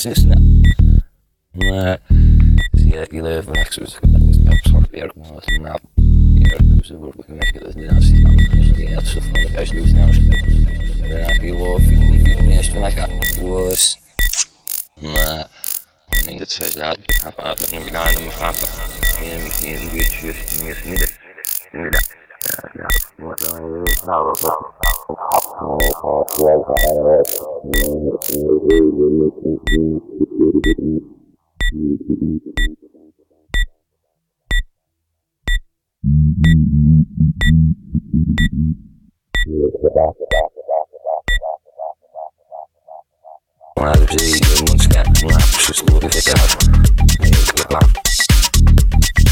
met zin. Maar ile wnaxus absorbiert van na pierwszy wórbek mężczyzn dynastii ja cofnę jakaś luźna Rabiło een filmie jeszcze na Ik heb Nigdy trzeci lat, a potem wyglądam fapa. Nie wiem, nie wiem, wiecie, już nie jest nigdy. Nigdy. Ja, ja, ja, ja, ja, ja, ja, ja, ja, Разве ему снять лапшу с лука?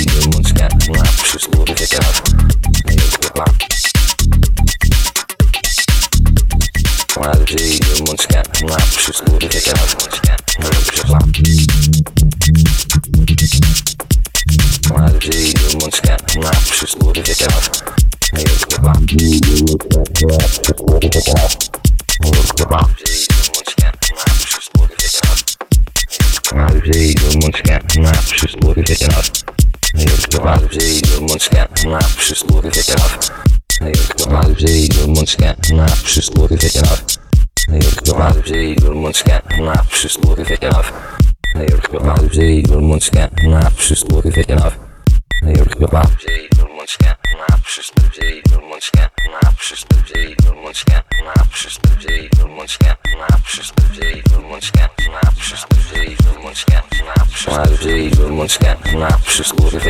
Разве ее муцка на психологии хотя бы муцка Рыбжила Разве ее муцка на психологии хотя бы Рыбжила Разве ее муцка на психологии хотя бы Рыбжила Разве ее муцка на психологии хотя бы Рыбжила Разве ее муцка на психологии хотя бы Jak kochany przyjdą mączkę na przysłowy weterar Jak kochany I mączkę na przysłowy weterar Jak kochany przyjdą mączkę na przysłowy weterar Jak kochany przyjdą mączka, na przyszły dzień do mączka, na przyszły dzień do mączka, na przyszły dzień do mączka, na przyszły dzień do mączka, na przyszły dzień do mączka, na przyszły dzień do mączka, na przyszły dzień do mączka,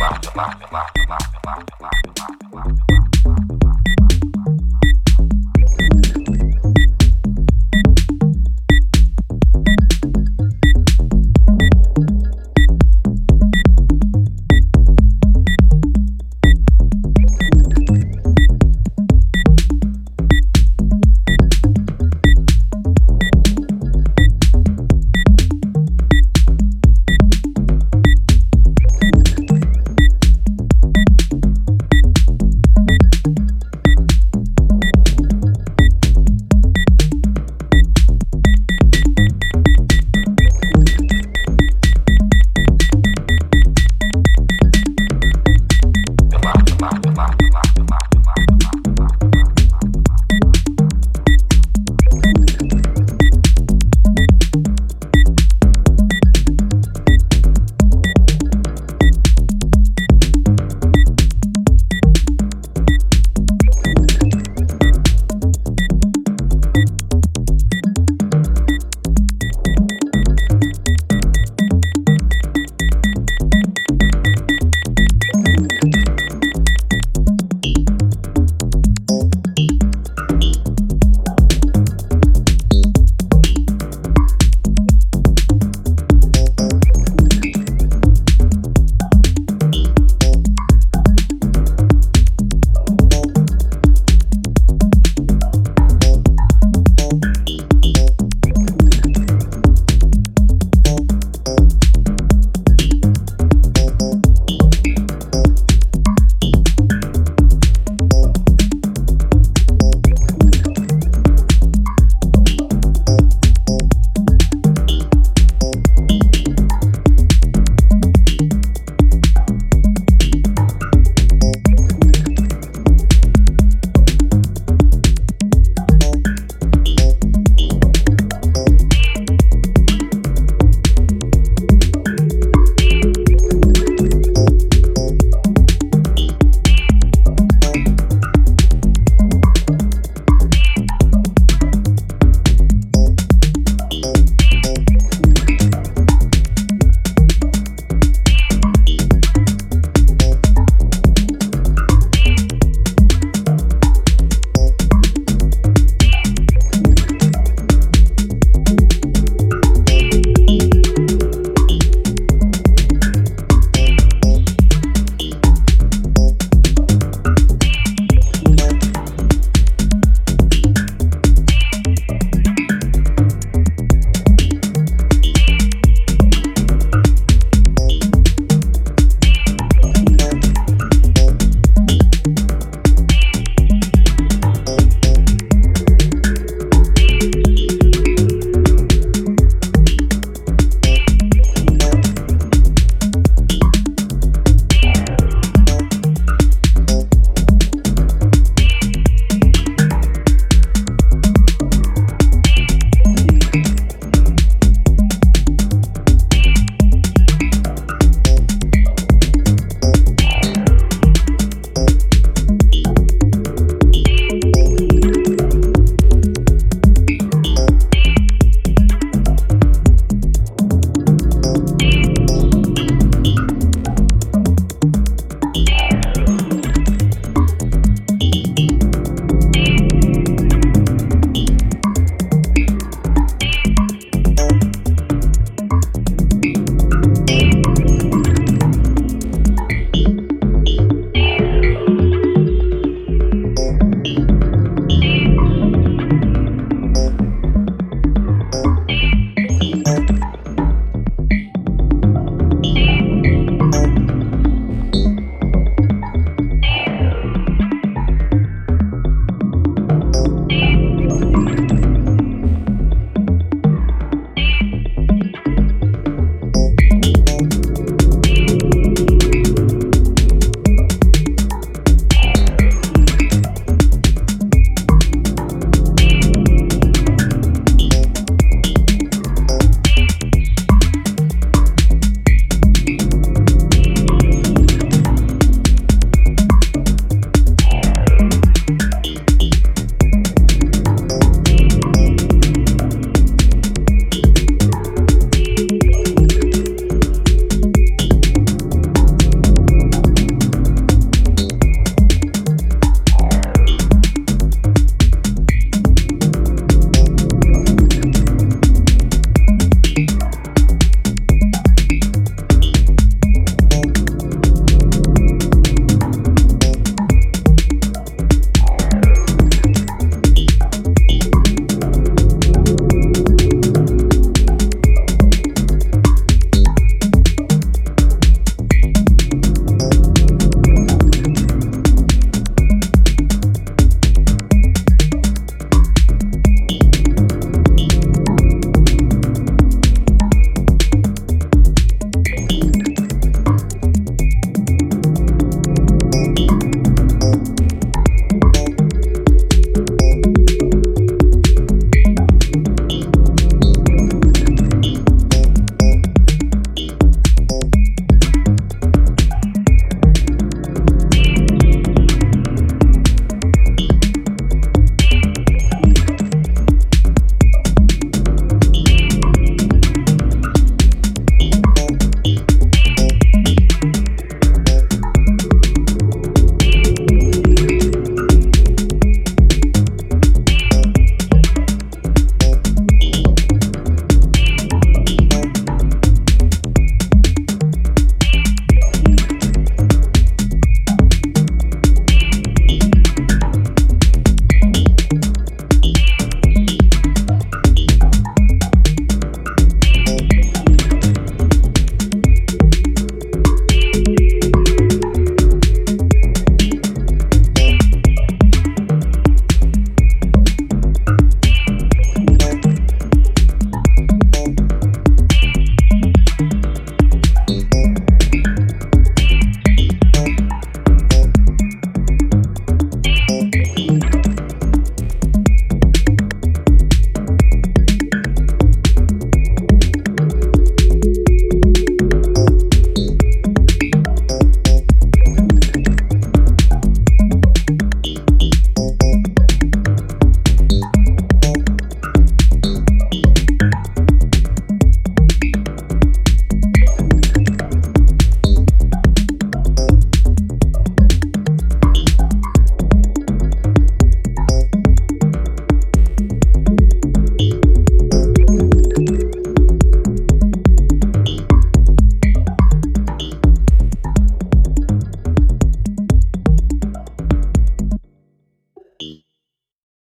na przyszły dzień do mączka,